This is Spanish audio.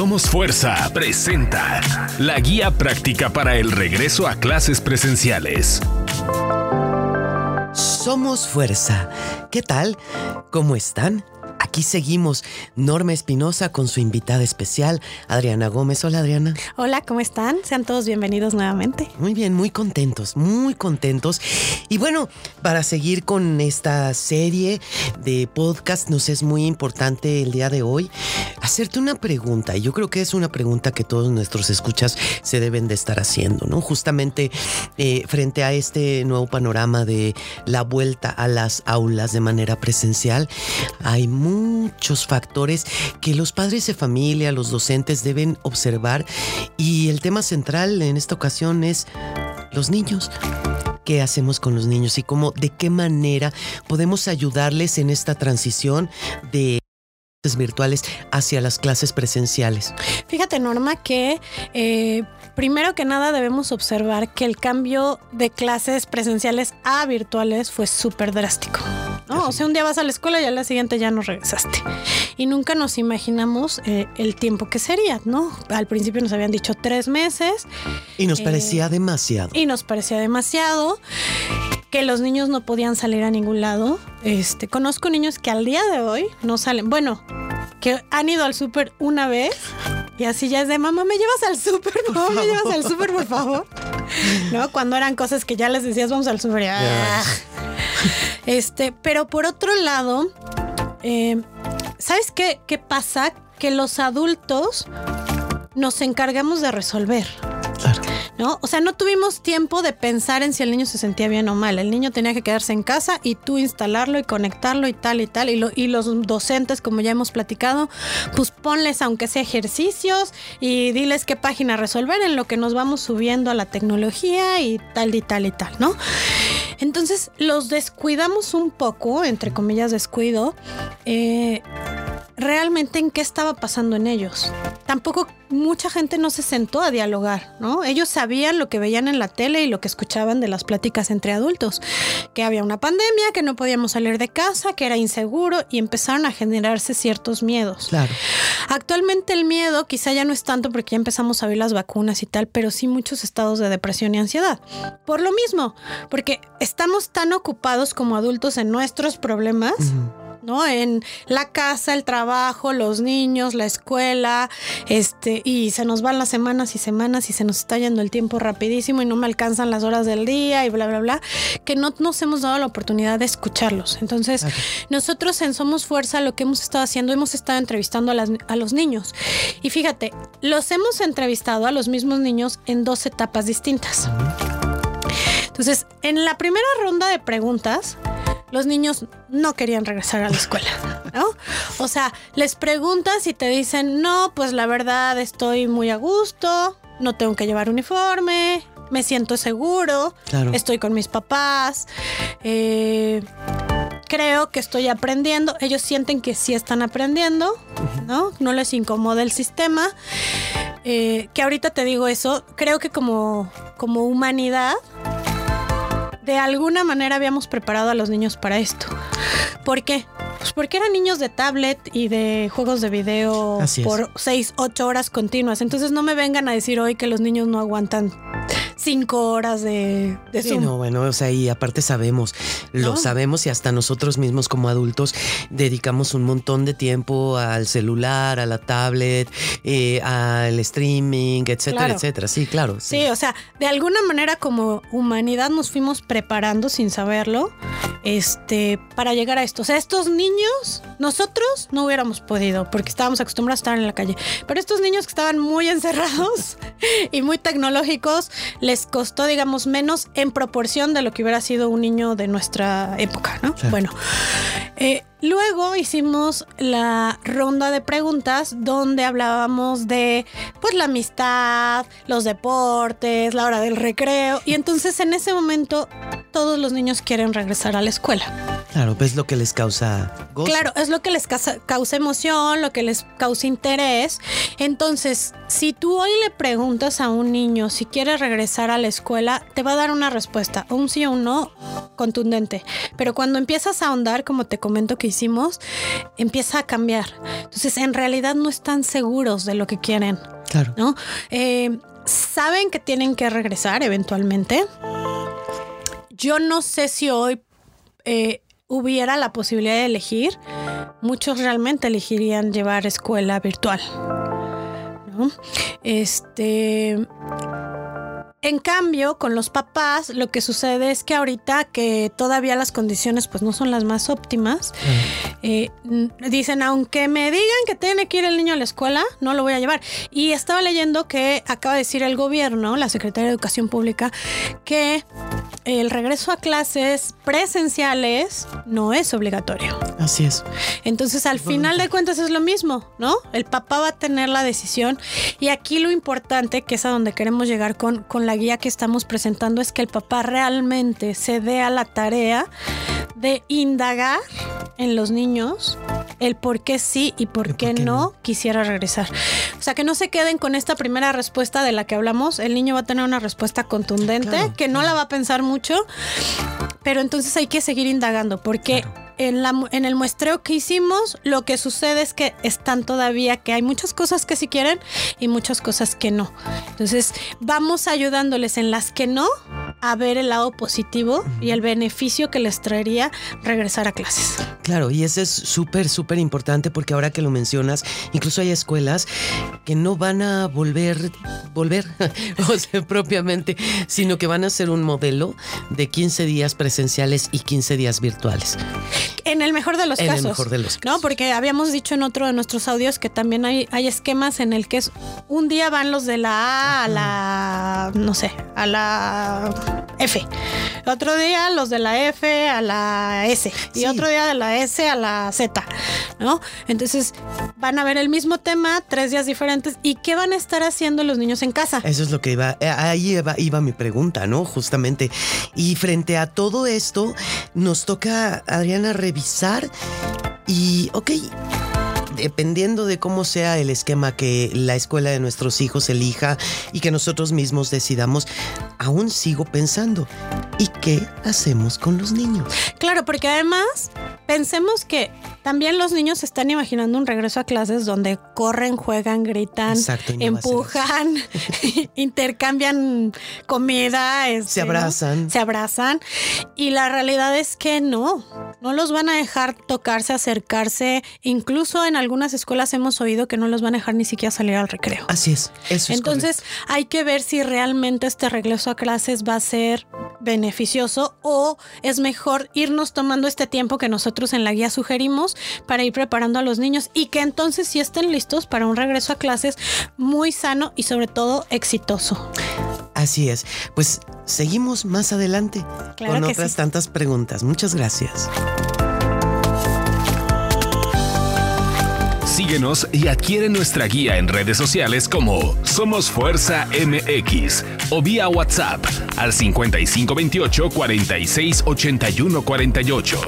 Somos Fuerza presenta la guía práctica para el regreso a clases presenciales. Somos Fuerza. ¿Qué tal? ¿Cómo están? Aquí seguimos Norma Espinosa con su invitada especial, Adriana Gómez. Hola Adriana. Hola, ¿cómo están? Sean todos bienvenidos nuevamente. Muy bien, muy contentos, muy contentos. Y bueno, para seguir con esta serie de podcast, nos es muy importante el día de hoy hacerte una pregunta. Y yo creo que es una pregunta que todos nuestros escuchas se deben de estar haciendo, ¿no? Justamente eh, frente a este nuevo panorama de la vuelta a las aulas de manera presencial, hay muchos factores que los padres de familia, los docentes deben observar y el tema central en esta ocasión es los niños. ¿Qué hacemos con los niños y cómo, de qué manera podemos ayudarles en esta transición de virtuales hacia las clases presenciales? Fíjate, Norma, que eh, primero que nada debemos observar que el cambio de clases presenciales a virtuales fue súper drástico. ¿No? O sea, un día vas a la escuela y al día siguiente ya no regresaste. Y nunca nos imaginamos eh, el tiempo que sería, ¿no? Al principio nos habían dicho tres meses. Y nos parecía eh, demasiado. Y nos parecía demasiado que los niños no podían salir a ningún lado. Este, conozco niños que al día de hoy no salen. Bueno, que han ido al súper una vez y así ya es de mamá, ¿me llevas al súper? Mamá, ¿me llevas al súper, por favor? ¿No? Cuando eran cosas que ya les decías, vamos al súper. Este, pero por otro lado, eh, ¿sabes qué, qué pasa? Que los adultos nos encargamos de resolver. Claro. ¿no? O sea, no tuvimos tiempo de pensar en si el niño se sentía bien o mal. El niño tenía que quedarse en casa y tú instalarlo y conectarlo y tal y tal. Y, lo, y los docentes, como ya hemos platicado, pues ponles aunque sea ejercicios y diles qué página resolver en lo que nos vamos subiendo a la tecnología y tal y tal y tal, ¿no? Entonces los descuidamos un poco, entre comillas descuido, eh, realmente en qué estaba pasando en ellos. Tampoco mucha gente no se sentó a dialogar, ¿no? Ellos sabían lo que veían en la tele y lo que escuchaban de las pláticas entre adultos, que había una pandemia, que no podíamos salir de casa, que era inseguro y empezaron a generarse ciertos miedos. Claro. Actualmente el miedo quizá ya no es tanto porque ya empezamos a ver las vacunas y tal, pero sí muchos estados de depresión y ansiedad. Por lo mismo, porque estamos tan ocupados como adultos en nuestros problemas. Uh -huh ¿no? En la casa, el trabajo, los niños, la escuela, este, y se nos van las semanas y semanas y se nos está yendo el tiempo rapidísimo y no me alcanzan las horas del día y bla, bla, bla, que no nos hemos dado la oportunidad de escucharlos. Entonces, okay. nosotros en Somos Fuerza lo que hemos estado haciendo, hemos estado entrevistando a, las, a los niños. Y fíjate, los hemos entrevistado a los mismos niños en dos etapas distintas. Entonces, en la primera ronda de preguntas, los niños no querían regresar a la escuela, ¿no? O sea, les preguntas y te dicen, no, pues la verdad estoy muy a gusto, no tengo que llevar uniforme, me siento seguro, claro. estoy con mis papás, eh, creo que estoy aprendiendo, ellos sienten que sí están aprendiendo, ¿no? No les incomoda el sistema. Eh, que ahorita te digo eso, creo que como, como humanidad de alguna manera habíamos preparado a los niños para esto. ¿Por qué? Pues porque eran niños de tablet y de juegos de video por 6, 8 horas continuas. Entonces no me vengan a decir hoy que los niños no aguantan cinco horas de, de sí, no, bueno, o sea, y aparte sabemos, lo ¿No? sabemos y hasta nosotros mismos como adultos dedicamos un montón de tiempo al celular, a la tablet, eh, al streaming, etcétera, Claro. etcétera. Sí, claro. Sí, o sea, de alguna manera como humanidad nos fuimos preparando sin saberlo, este, para llegar a esto. O sea, estos niños, nosotros no hubiéramos podido, porque estábamos acostumbrados a estar en la calle. Pero estos niños que estaban muy encerrados y muy tecnológicos, les costó, digamos, menos en proporción de lo que hubiera sido un niño de nuestra época, ¿no? Claro. Bueno, eh, luego hicimos la ronda de preguntas donde hablábamos de, pues, la amistad, los deportes, la hora del recreo. Y entonces en ese momento todos los niños quieren regresar a la escuela. Claro, pues lo que les causa gozo. Claro, es lo que les causa, causa emoción, lo que les causa interés. Entonces, si tú hoy le preguntas a un niño si quiere regresar a la escuela, te va a dar una respuesta, un sí o un no contundente. Pero cuando empiezas a ahondar, como te comento que hicimos, empieza a cambiar. Entonces, en realidad no están seguros de lo que quieren. Claro. ¿no? Eh, saben que tienen que regresar eventualmente. Yo no sé si hoy eh, hubiera la posibilidad de elegir. Muchos realmente elegirían llevar escuela virtual. ¿no? Este. En cambio, con los papás, lo que sucede es que ahorita que todavía las condiciones pues no son las más óptimas, eh, dicen, aunque me digan que tiene que ir el niño a la escuela, no lo voy a llevar. Y estaba leyendo que acaba de decir el gobierno, la Secretaría de Educación Pública, que el regreso a clases presenciales no es obligatorio. Así es. Entonces, al final de cuentas es lo mismo, ¿no? El papá va a tener la decisión. Y aquí lo importante, que es a donde queremos llegar con, con la guía que estamos presentando, es que el papá realmente se dé a la tarea de indagar en los niños el por qué sí y por, qué, no, quisiera regresar. O sea, que no se queden con esta primera respuesta de la que hablamos. El niño va a tener una respuesta contundente, que no la va a pensar mucho, pero entonces hay que seguir indagando, porque en, la, en el muestreo que hicimos, lo que sucede es que están todavía, que hay muchas cosas que sí quieren y muchas cosas que no. Entonces, vamos ayudándoles en las que no a ver el lado positivo y el beneficio que les traería regresar a clases. Claro, y eso es súper, súper importante porque ahora que lo mencionas, incluso hay escuelas que no van a volver, volver, o sea, propiamente, sino que van a ser un modelo de 15 días presenciales y 15 días virtuales. En el mejor de los En casos. el mejor de los No, casos. porque habíamos dicho en otro de nuestros audios que también hay, hay esquemas en el que es un día van los de la A a la, no sé, a la F. Otro día los de la F a la S. Y Sí. otro día de la S a la Z, ¿no? Entonces van a ver el mismo tema, tres días diferentes. ¿Y qué van a estar haciendo los niños en casa? Eso es lo que iba, eh, ahí iba, iba mi pregunta, ¿no? Justamente. Y frente a todo esto, nos toca, Adriana, revisar y, ok, dependiendo de cómo sea el esquema que la escuela de nuestros hijos elija y que nosotros mismos decidamos, aún sigo pensando, ¿y qué hacemos con los niños? Claro, porque además pensemos que también los niños se están imaginando un regreso a clases donde corren, juegan, gritan, Exacto, no empujan, intercambian comida, este, Se ¿no? abrazan. se abrazan. Y la realidad es que no, no los van a dejar tocarse, acercarse. Incluso en algunas escuelas hemos oído que no los van a dejar ni siquiera salir al recreo. Así es, eso es Entonces hay que ver si realmente este regreso a clases va a ser beneficioso o es mejor irnos tomando este tiempo que nosotros en la guía sugerimos para ir preparando a los niños y que entonces sí estén listos para un regreso a clases muy sano y sobre todo exitoso. Así es. Pues seguimos más adelante Claro con otras sí. tantas preguntas. Muchas gracias. Síguenos y adquiere nuestra guía en redes sociales como Somos Fuerza MX o vía WhatsApp al 5528 46 81 48.